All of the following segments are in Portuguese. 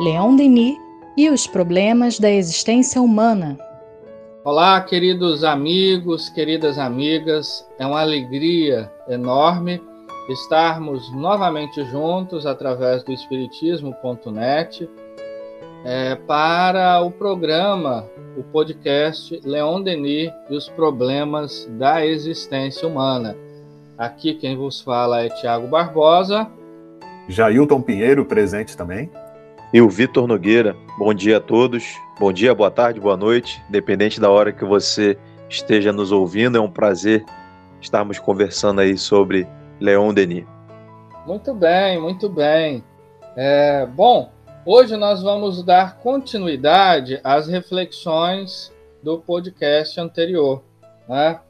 Leon Denis e os problemas da existência humana. Olá, queridos amigos, queridas amigas. É uma alegria enorme estarmos novamente juntos através do Espiritismo.net é, para o programa, o podcast Leon Denis e os problemas da existência humana. Aqui quem vos fala é Tiago Barbosa. Jailton Pinheiro presente também e o Vitor Nogueira. Bom dia a todos. Bom dia, boa tarde, boa noite, independente da hora que você esteja nos ouvindo. É um prazer estarmos conversando aí sobre Leon Denis. Muito bem, muito bem. É, bom, hoje nós vamos dar continuidade às reflexões do podcast anterior, né?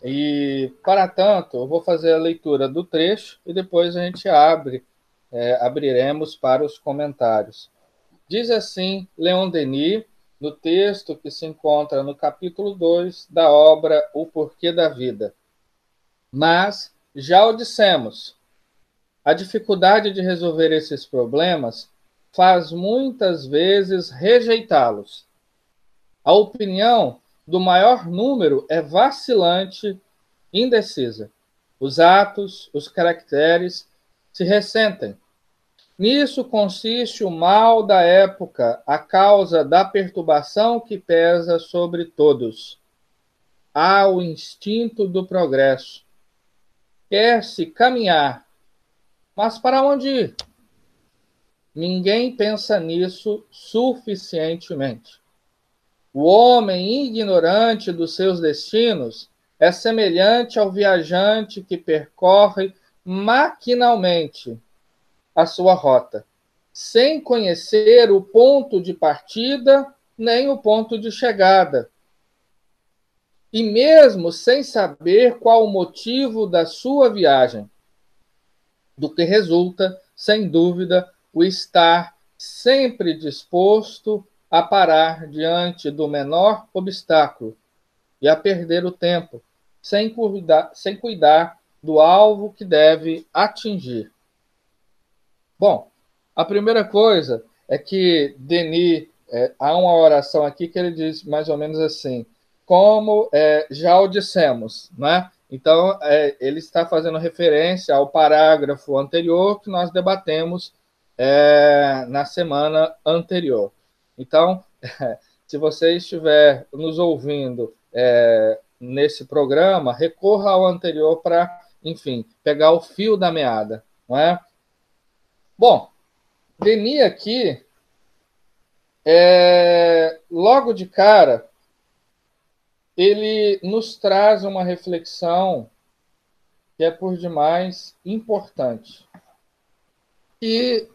E para tanto, eu vou fazer a leitura do trecho e depois a gente abre é, abriremos para os comentários. Diz assim Leon Denis, no texto que se encontra no capítulo 2 da obra O Porquê da Vida. Mas, já o dissemos, a dificuldade de resolver esses problemas faz muitas vezes rejeitá-los. A opinião do maior número é vacilante, indecisa. Os atos, os caracteres se ressentem, Nisso consiste o mal da época, a causa da perturbação que pesa sobre todos. Há o instinto do progresso. Quer-se caminhar, mas para onde ir? Ninguém pensa nisso suficientemente. O homem ignorante dos seus destinos é semelhante ao viajante que percorre maquinalmente a sua rota, sem conhecer o ponto de partida nem o ponto de chegada. E mesmo sem saber qual o motivo da sua viagem, do que resulta, sem dúvida, o estar sempre disposto a parar diante do menor obstáculo e a perder o tempo, sem cuidar, sem cuidar do alvo que deve atingir. Bom, a primeira coisa é que Denis, é, há uma oração aqui que ele diz mais ou menos assim, como é, já o dissemos, né? Então, é, ele está fazendo referência ao parágrafo anterior que nós debatemos é, na semana anterior. Então, se você estiver nos ouvindo é, nesse programa, recorra ao anterior para, enfim, pegar o fio da meada, não é? Bom, Denis aqui, é, logo de cara, ele nos traz uma reflexão que é por demais importante e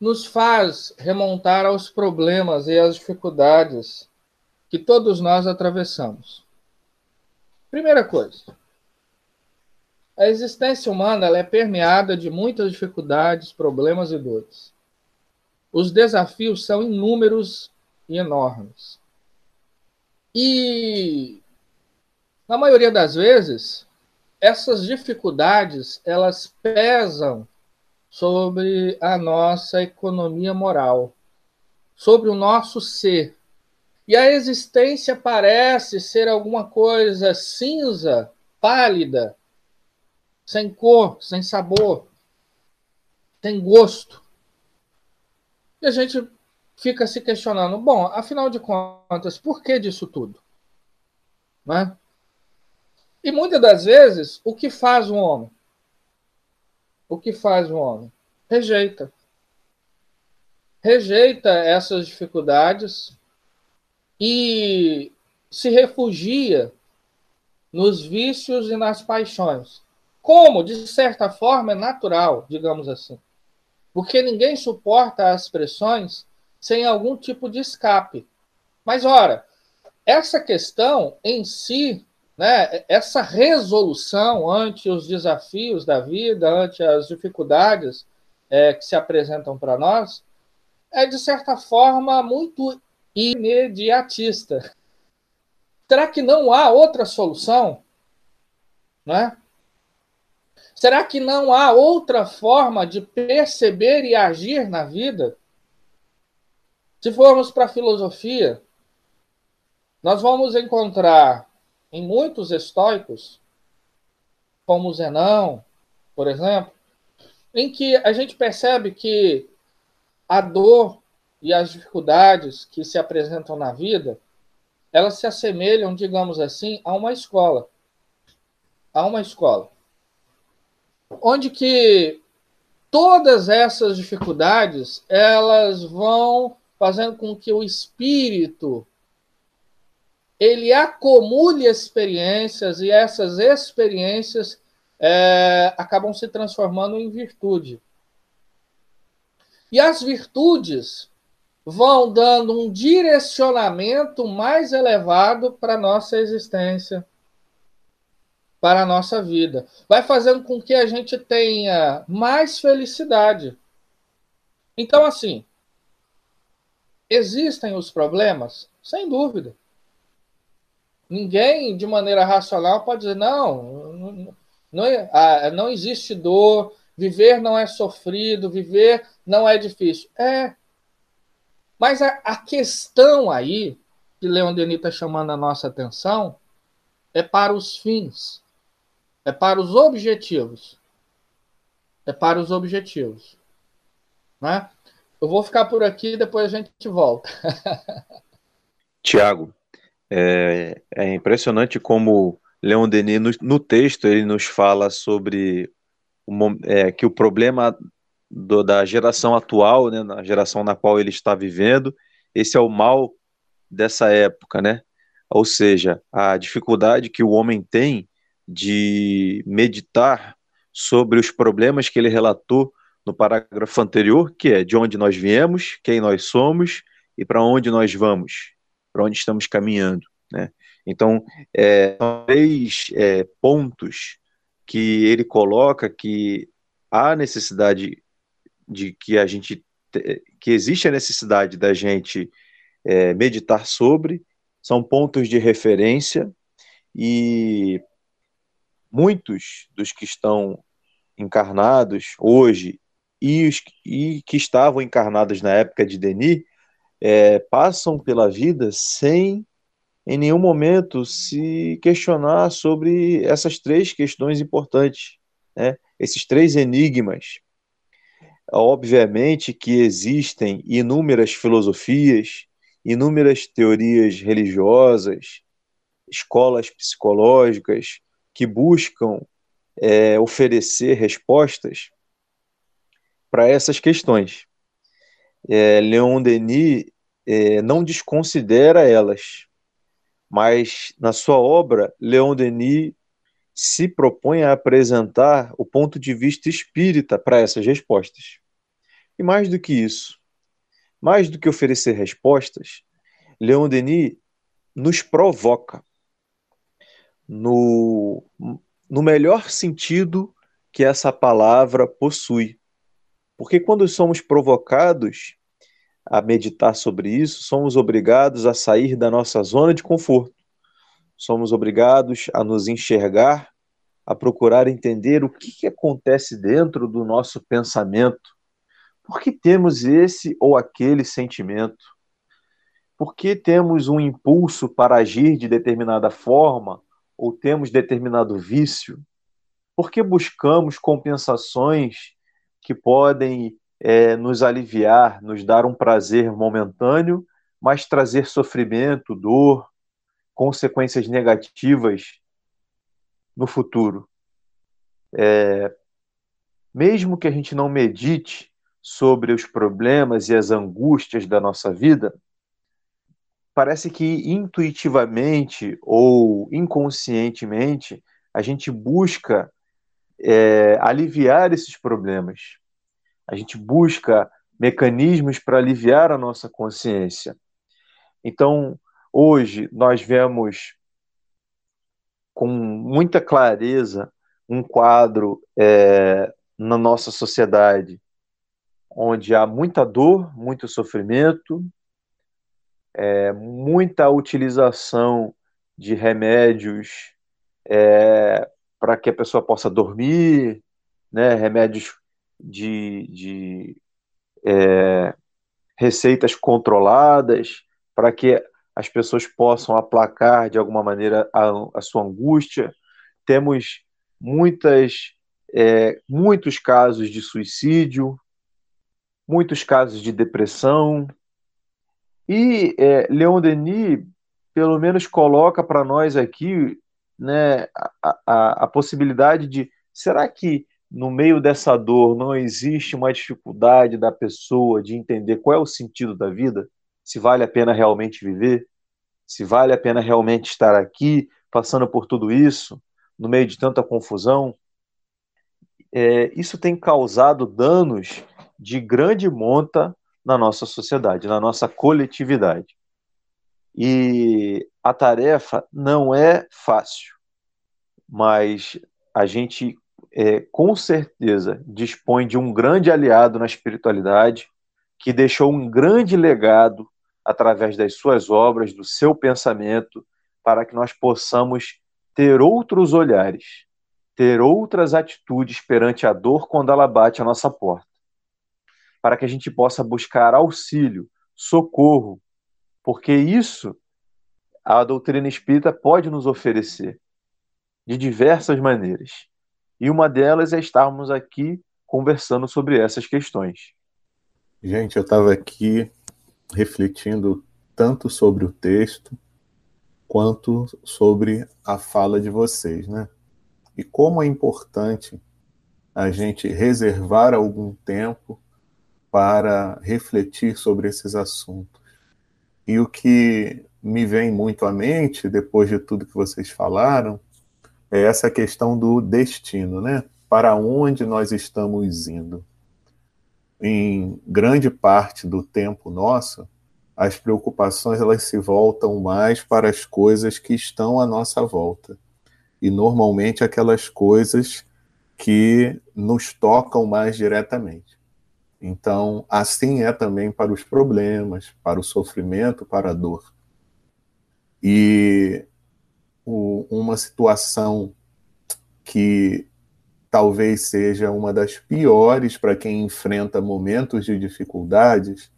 nos faz remontar aos problemas e às dificuldades que todos nós atravessamos. Primeira coisa, a existência humana é permeada de muitas dificuldades, problemas e dores. Os desafios são inúmeros e enormes. E, na maioria das vezes, essas dificuldades elas pesam sobre a nossa economia moral, sobre o nosso ser. E a existência parece ser alguma coisa cinza, pálida, sem cor, sem sabor, sem gosto. E a gente fica se questionando: bom, afinal de contas, por que disso tudo? Né? E muitas das vezes, o que faz o homem? O que faz o homem? Rejeita. Rejeita essas dificuldades e se refugia nos vícios e nas paixões como, de certa forma, é natural, digamos assim. Porque ninguém suporta as pressões sem algum tipo de escape. Mas, ora, essa questão em si, né, essa resolução ante os desafios da vida, ante as dificuldades é, que se apresentam para nós, é, de certa forma, muito imediatista. Será que não há outra solução? Né? Será que não há outra forma de perceber e agir na vida? Se formos para a filosofia, nós vamos encontrar em muitos estoicos, como Zenão, por exemplo, em que a gente percebe que a dor e as dificuldades que se apresentam na vida, elas se assemelham, digamos assim, a uma escola. A uma escola. Onde que todas essas dificuldades, elas vão fazendo com que o espírito ele acumule experiências e essas experiências é, acabam se transformando em virtude. E as virtudes vão dando um direcionamento mais elevado para a nossa existência, para a nossa vida. Vai fazendo com que a gente tenha mais felicidade. Então, assim, existem os problemas? Sem dúvida. Ninguém, de maneira racional, pode dizer, não, não, não, ah, não existe dor, viver não é sofrido, viver não é difícil. É. Mas a, a questão aí, que Leon Denis está chamando a nossa atenção, é para os fins, é para os objetivos. É para os objetivos. Né? Eu vou ficar por aqui, depois a gente volta. Tiago, é, é, impressionante como Leon Denis, no, no, texto, ele nos fala sobre o, é, que o problema do, da geração atual, né, na geração na qual ele está vivendo, esse é o mal dessa época, né? Ou seja, a dificuldade que o homem tem de meditar sobre os problemas que ele relatou no parágrafo anterior, que é de onde nós viemos, quem nós somos e para onde nós vamos para onde estamos caminhando. Né? Então, é, três é, pontos que ele coloca que há necessidade de que a gente que existe a necessidade da gente é, meditar sobre, são pontos de referência e muitos dos que estão encarnados hoje e, os, e que estavam encarnados na época de Denis é, passam pela vida sem em nenhum momento se questionar sobre essas três questões importantes, né? esses três enigmas. Obviamente que existem inúmeras filosofias, inúmeras teorias religiosas, escolas psicológicas que buscam é, oferecer respostas para essas questões é, Leon Denis é, não desconsidera elas, mas na sua obra, Leon Denis se propõe a apresentar o ponto de vista espírita para essas respostas. E mais do que isso, mais do que oferecer respostas, Leon Denis nos provoca no, no melhor sentido que essa palavra possui. Porque quando somos provocados a meditar sobre isso, somos obrigados a sair da nossa zona de conforto. Somos obrigados a nos enxergar, a procurar entender o que, que acontece dentro do nosso pensamento. Por que temos esse ou aquele sentimento? Por que temos um impulso para agir de determinada forma ou temos determinado vício? Por que buscamos compensações que podem é, nos aliviar, nos dar um prazer momentâneo, mas trazer sofrimento, dor, consequências negativas no futuro. É, mesmo que a gente não medite sobre os problemas e as angústias da nossa vida, parece que intuitivamente ou inconscientemente a gente busca é, aliviar esses problemas. A gente busca mecanismos para aliviar a nossa consciência. Então, hoje, nós vemos com muita clareza um quadro é, na nossa sociedade onde há muita dor, muito sofrimento, é, muita utilização de remédios é, para que a pessoa possa dormir, né, remédios de, de é, receitas controladas para que as pessoas possam aplacar de alguma maneira a, a sua angústia. Temos muitas, é, muitos casos de suicídio, muitos casos de depressão. E é, Leon Denis, pelo menos, coloca para nós aqui né, a, a, a possibilidade de: será que no meio dessa dor não existe uma dificuldade da pessoa de entender qual é o sentido da vida? Se vale a pena realmente viver? Se vale a pena realmente estar aqui, passando por tudo isso, no meio de tanta confusão? É, isso tem causado danos de grande monta na nossa sociedade, na nossa coletividade. E a tarefa não é fácil, mas a gente é, com certeza dispõe de um grande aliado na espiritualidade que deixou um grande legado através das suas obras, do seu pensamento, para que nós possamos ter outros olhares, ter outras atitudes perante a dor quando ela bate a nossa porta para que a gente possa buscar auxílio, socorro, porque isso a doutrina espírita pode nos oferecer de diversas maneiras. E uma delas é estarmos aqui conversando sobre essas questões. Gente, eu estava aqui refletindo tanto sobre o texto quanto sobre a fala de vocês, né? E como é importante a gente reservar algum tempo para refletir sobre esses assuntos. E o que me vem muito à mente, depois de tudo que vocês falaram, é essa questão do destino, né? Para onde nós estamos indo? Em grande parte do tempo nosso, as preocupações elas se voltam mais para as coisas que estão à nossa volta. E normalmente aquelas coisas que nos tocam mais diretamente. Então, assim é também para os problemas, para o sofrimento, para a dor. E o, uma situação que talvez seja uma das piores para quem enfrenta momentos de dificuldades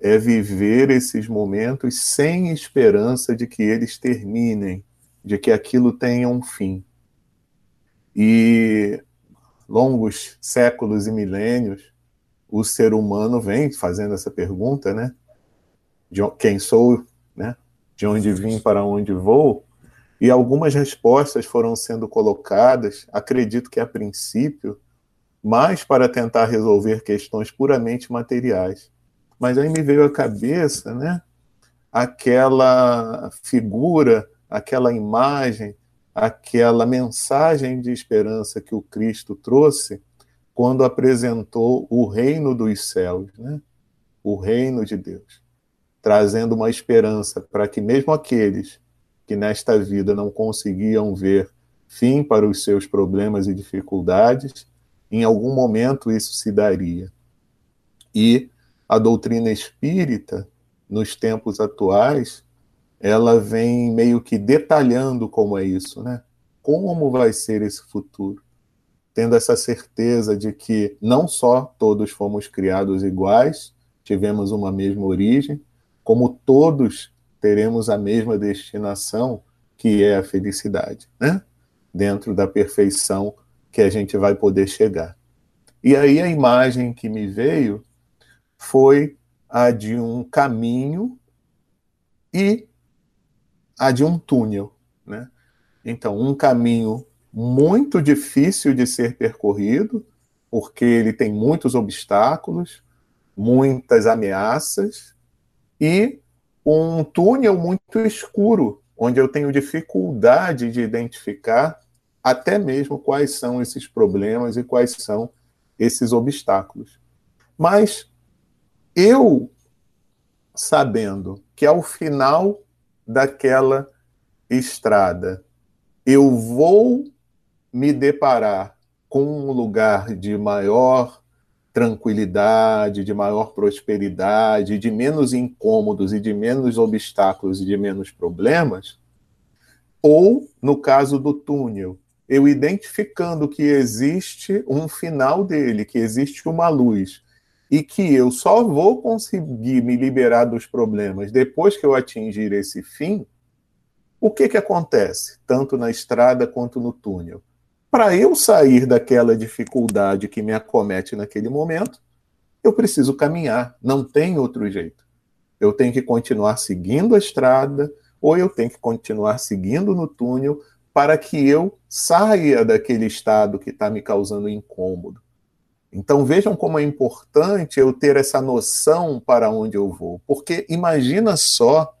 é viver esses momentos sem esperança de que eles terminem, de que aquilo tenha um fim. E longos séculos e milênios o ser humano vem fazendo essa pergunta, né? De quem sou, né? De onde vim, para onde vou? E algumas respostas foram sendo colocadas, acredito que a princípio, mais para tentar resolver questões puramente materiais. Mas aí me veio à cabeça, né? Aquela figura, aquela imagem, aquela mensagem de esperança que o Cristo trouxe quando apresentou o reino dos céus, né? o reino de Deus, trazendo uma esperança para que mesmo aqueles que nesta vida não conseguiam ver fim para os seus problemas e dificuldades, em algum momento isso se daria. E a doutrina espírita, nos tempos atuais, ela vem meio que detalhando como é isso, né? Como vai ser esse futuro? Tendo essa certeza de que não só todos fomos criados iguais, tivemos uma mesma origem, como todos teremos a mesma destinação, que é a felicidade, né? Dentro da perfeição que a gente vai poder chegar. E aí a imagem que me veio foi a de um caminho e a de um túnel, né? Então, um caminho muito difícil de ser percorrido, porque ele tem muitos obstáculos, muitas ameaças, e um túnel muito escuro, onde eu tenho dificuldade de identificar até mesmo quais são esses problemas e quais são esses obstáculos. Mas eu, sabendo que ao final daquela estrada eu vou me deparar com um lugar de maior tranquilidade, de maior prosperidade, de menos incômodos e de menos obstáculos e de menos problemas, ou, no caso do túnel, eu identificando que existe um final dele, que existe uma luz, e que eu só vou conseguir me liberar dos problemas depois que eu atingir esse fim, o que, que acontece, tanto na estrada quanto no túnel? Para eu sair daquela dificuldade que me acomete naquele momento, eu preciso caminhar, não tem outro jeito. Eu tenho que continuar seguindo a estrada, ou eu tenho que continuar seguindo no túnel para que eu saia daquele estado que está me causando incômodo. Então vejam como é importante eu ter essa noção para onde eu vou, porque imagina só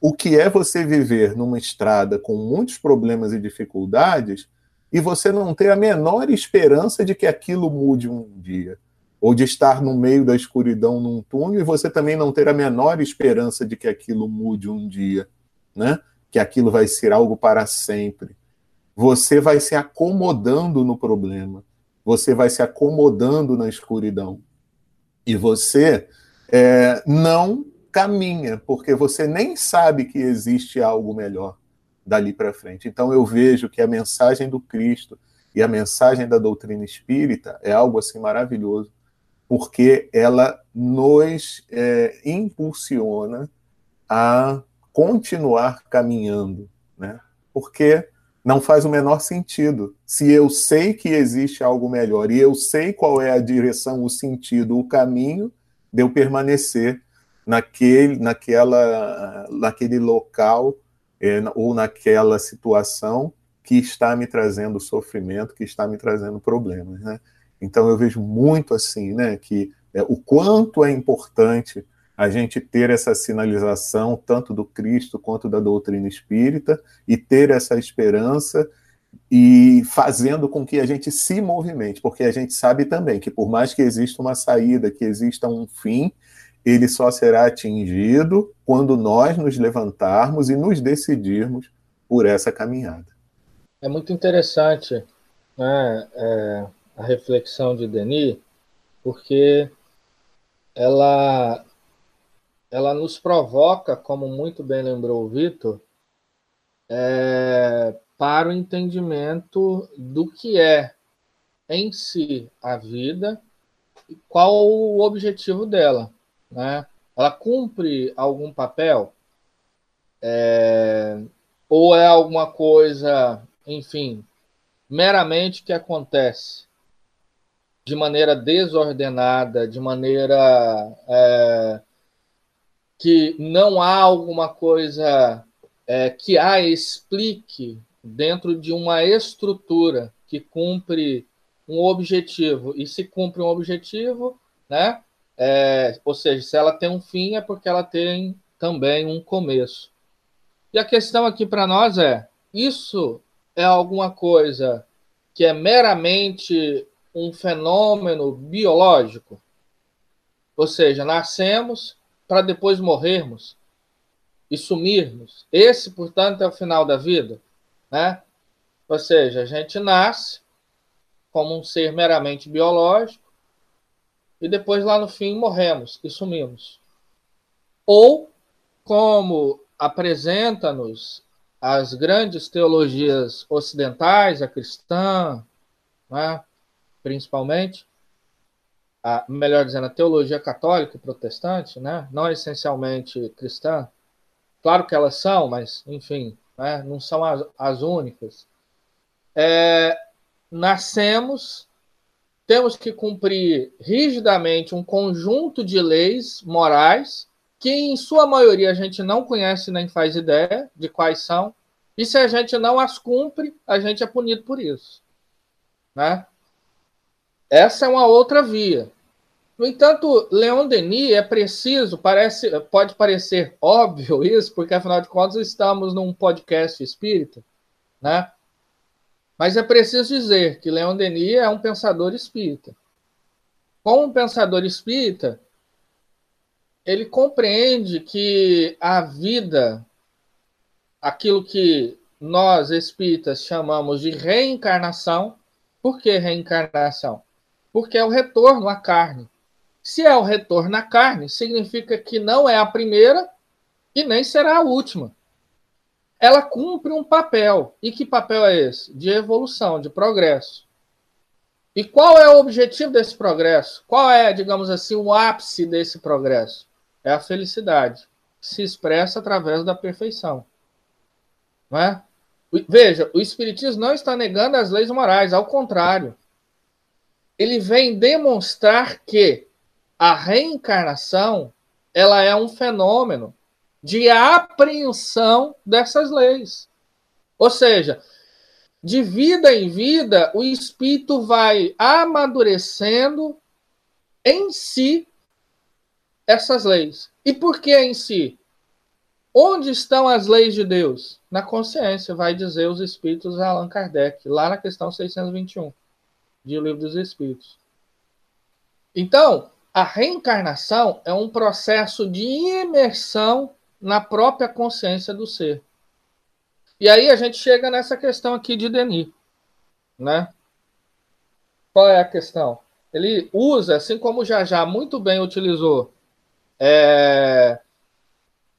o que é você viver numa estrada com muitos problemas e dificuldades e você não ter a menor esperança de que aquilo mude um dia, ou de estar no meio da escuridão num túnel e você também não ter a menor esperança de que aquilo mude um dia, né? Que aquilo vai ser algo para sempre. Você vai se acomodando no problema você vai se acomodando na escuridão. E você é, não caminha, porque você nem sabe que existe algo melhor dali para frente. Então eu vejo que a mensagem do Cristo e a mensagem da doutrina espírita é algo assim maravilhoso, porque ela nos é, impulsiona a continuar caminhando, né? Porque não faz o menor sentido. Se eu sei que existe algo melhor e eu sei qual é a direção, o sentido, o caminho de eu permanecer naquele, naquela, naquele local é, ou naquela situação que está me trazendo sofrimento, que está me trazendo problemas, né? Então eu vejo muito assim, né, que é, o quanto é importante a gente ter essa sinalização, tanto do Cristo quanto da doutrina espírita, e ter essa esperança e fazendo com que a gente se movimente, porque a gente sabe também que por mais que exista uma saída, que exista um fim, ele só será atingido quando nós nos levantarmos e nos decidirmos por essa caminhada. É muito interessante né, é, a reflexão de Denis, porque ela ela nos provoca, como muito bem lembrou o Vitor, é, para o entendimento do que é em si a vida e qual o objetivo dela. Né? Ela cumpre algum papel? É, ou é alguma coisa, enfim, meramente que acontece de maneira desordenada, de maneira é, que não há alguma coisa é, que a explique dentro de uma estrutura que cumpre um objetivo. E se cumpre um objetivo, né? É, ou seja, se ela tem um fim, é porque ela tem também um começo. E a questão aqui para nós é: isso é alguma coisa que é meramente um fenômeno biológico? Ou seja, nascemos, para depois morrermos e sumirmos. Esse, portanto, é o final da vida, né? Ou seja, a gente nasce como um ser meramente biológico e depois lá no fim morremos e sumimos. Ou como apresenta-nos as grandes teologias ocidentais, a cristã, né, principalmente, a, melhor dizendo, a teologia católica e protestante, né? não essencialmente cristã. Claro que elas são, mas, enfim, né? não são as, as únicas. É, nascemos, temos que cumprir rigidamente um conjunto de leis morais que, em sua maioria, a gente não conhece nem faz ideia de quais são, e se a gente não as cumpre, a gente é punido por isso. Né? Essa é uma outra via. No entanto, Leon Denis é preciso, parece, pode parecer óbvio isso, porque afinal de contas estamos num podcast espírita, né? Mas é preciso dizer que Leon Denis é um pensador espírita. Como um pensador espírita, ele compreende que a vida, aquilo que nós espíritas chamamos de reencarnação, por que reencarnação? porque é o retorno à carne. Se é o retorno à carne, significa que não é a primeira e nem será a última. Ela cumpre um papel. E que papel é esse? De evolução, de progresso. E qual é o objetivo desse progresso? Qual é, digamos assim, o ápice desse progresso? É a felicidade, que se expressa através da perfeição. Não é? Veja, o Espiritismo não está negando as leis morais, ao contrário. Ele vem demonstrar que a reencarnação ela é um fenômeno de apreensão dessas leis. Ou seja, de vida em vida, o espírito vai amadurecendo em si essas leis. E por que em si? Onde estão as leis de Deus? Na consciência, vai dizer os espíritos de Allan Kardec, lá na questão 621 de O Livro dos Espíritos. Então, a reencarnação é um processo de imersão na própria consciência do ser. E aí a gente chega nessa questão aqui de Denis, né? Qual é a questão? Ele usa, assim como já já muito bem utilizou é,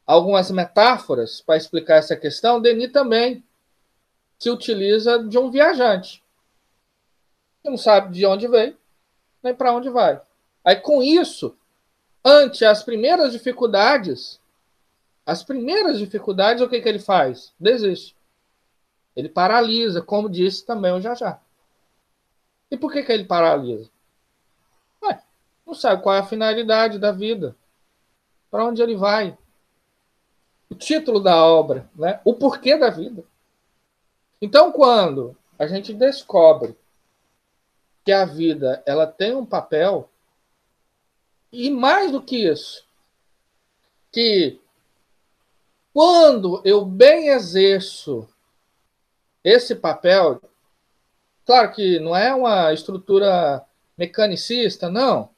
algumas metáforas para explicar essa questão, Denis também se utiliza de um viajante que não sabe de onde veio nem para onde vai. Aí com isso, ante as primeiras dificuldades, as primeiras dificuldades, o que, que ele faz? Desiste. Ele paralisa, como disse também o Jajá. E por que, que ele paralisa? Ué, não sabe qual é a finalidade da vida. Para onde ele vai? O título da obra, né? o porquê da vida. Então, quando a gente descobre que a vida ela tem um papel, e mais do que isso, que quando eu bem exerço esse papel, claro que não é uma estrutura mecanicista, não,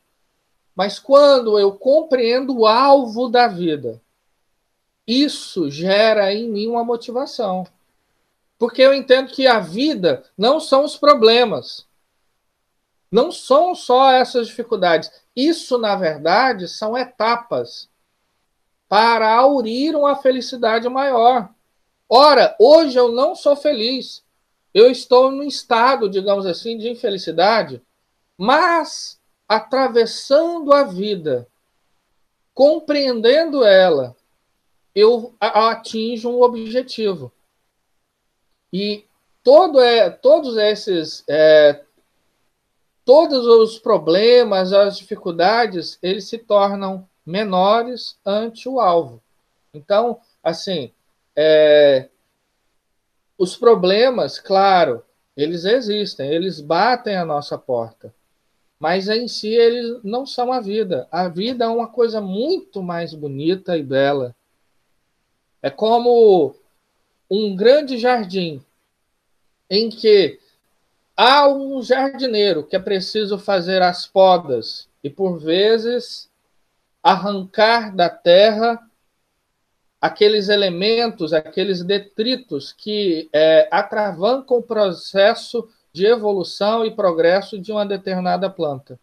mas quando eu compreendo o alvo da vida, isso gera em mim uma motivação. Porque eu entendo que a vida não são os problemas, não são só essas dificuldades. Isso, na verdade, são etapas para aurir uma felicidade maior. Ora, hoje eu não sou feliz. Eu estou num estado, digamos assim, de infelicidade, mas atravessando a vida, compreendendo ela, eu atinjo um objetivo. E todo é, todos esses, é, todos os problemas, as dificuldades, eles se tornam menores ante o alvo. Então, assim, é, os problemas, claro, eles existem, eles batem a nossa porta, mas em si eles não são a vida. A vida é uma coisa muito mais bonita e bela. É como um grande jardim em que há um jardineiro que é preciso fazer as podas e por vezes arrancar da terra aqueles elementos, aqueles detritos que é, atravancam o processo de evolução e progresso de uma determinada planta.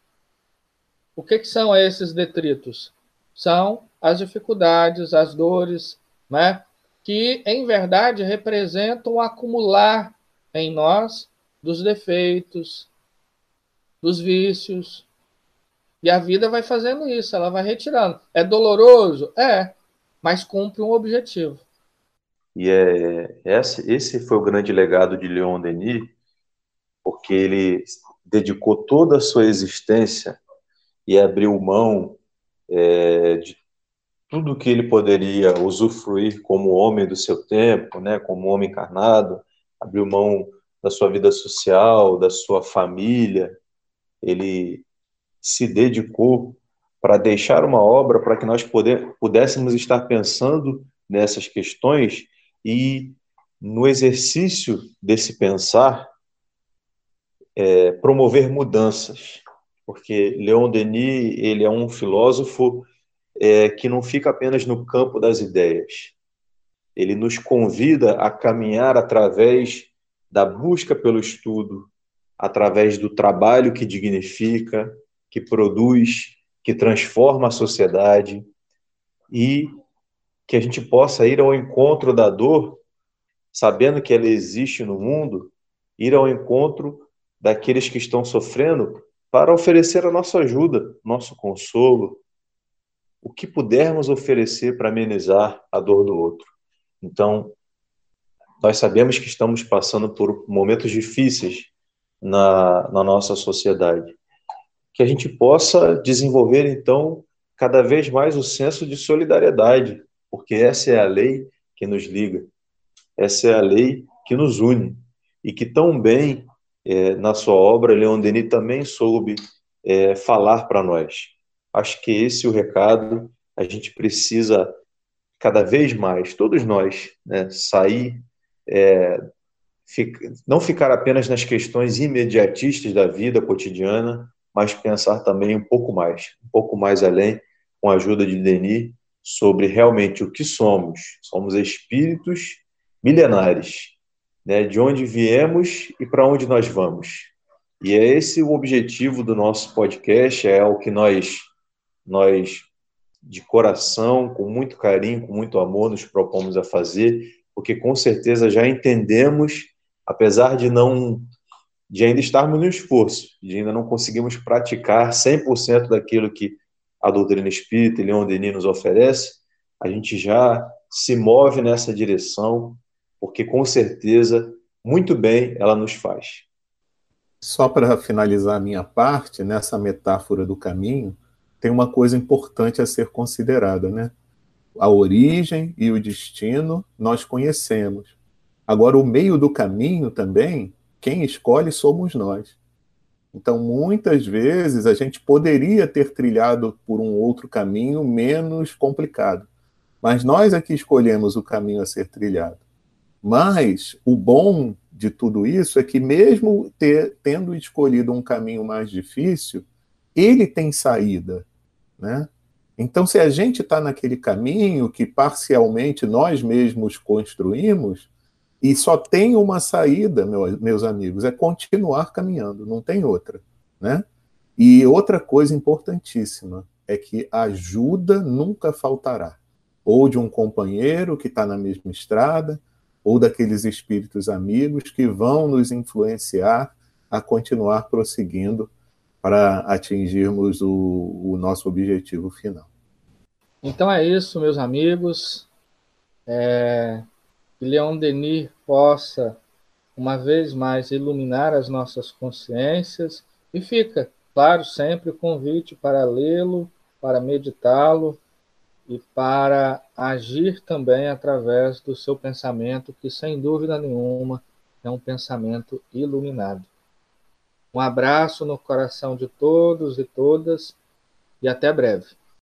O que, que são esses detritos? São as dificuldades, as dores, né? que, em verdade, representam o acumular em nós dos defeitos, dos vícios, e a vida vai fazendo isso, ela vai retirando. É doloroso? É, mas cumpre um objetivo. E é, esse, esse foi o grande legado de Leon Denis, porque ele dedicou toda a sua existência e abriu mão é, de tudo que ele poderia usufruir como homem do seu tempo, né, como homem encarnado, abriu mão da sua vida social, da sua família. Ele se dedicou para deixar uma obra para que nós poder, pudéssemos estar pensando nessas questões e, no exercício desse pensar, é, promover mudanças. Porque Leon Denis ele é um filósofo é, que não fica apenas no campo das ideias. Ele nos convida a caminhar através da busca pelo estudo, através do trabalho que dignifica, que produz, que transforma a sociedade e que a gente possa ir ao encontro da dor, sabendo que ela existe no mundo, ir ao encontro daqueles que estão sofrendo para oferecer a nossa ajuda, nosso consolo, o que pudermos oferecer para amenizar a dor do outro. Então, nós sabemos que estamos passando por momentos difíceis na, na nossa sociedade. Que a gente possa desenvolver, então, cada vez mais o senso de solidariedade, porque essa é a lei que nos liga, essa é a lei que nos une, e que tão bem, é, na sua obra, Leon Denis também soube é, falar para nós. Acho que esse é o recado, a gente precisa cada vez mais, todos nós, né, sair é, não ficar apenas nas questões imediatistas da vida cotidiana, mas pensar também um pouco mais, um pouco mais além, com a ajuda de Denis, sobre realmente o que somos. Somos espíritos milenares, né, de onde viemos e para onde nós vamos. E é esse o objetivo do nosso podcast, é o que nós, nós de coração, com muito carinho, com muito amor, nos propomos a fazer, porque com certeza já entendemos, apesar de não de ainda estarmos no esforço, de ainda não conseguimos praticar 100% daquilo que a doutrina espírita e Leon Denis nos oferece, a gente já se move nessa direção, porque com certeza, muito bem ela nos faz. Só para finalizar a minha parte, nessa metáfora do caminho, tem uma coisa importante a ser considerada, né? A origem e o destino nós conhecemos. Agora, o meio do caminho também, quem escolhe somos nós. Então, muitas vezes, a gente poderia ter trilhado por um outro caminho menos complicado. Mas nós é que escolhemos o caminho a ser trilhado. Mas o bom de tudo isso é que, mesmo ter, tendo escolhido um caminho mais difícil, ele tem saída. Né? Então, se a gente está naquele caminho que parcialmente nós mesmos construímos, e só tem uma saída, meus amigos, é continuar caminhando, não tem outra. Né? E outra coisa importantíssima é que ajuda nunca faltará. Ou de um companheiro que está na mesma estrada, ou daqueles espíritos amigos que vão nos influenciar a continuar prosseguindo para atingirmos o, o nosso objetivo final. Então é isso, meus amigos. É, que Leon Denis possa, uma vez mais, iluminar as nossas consciências e fica, claro, sempre o convite para lê-lo, para meditá-lo e para agir também através do seu pensamento, que sem dúvida nenhuma é um pensamento iluminado. Um abraço no coração de todos e todas e até breve.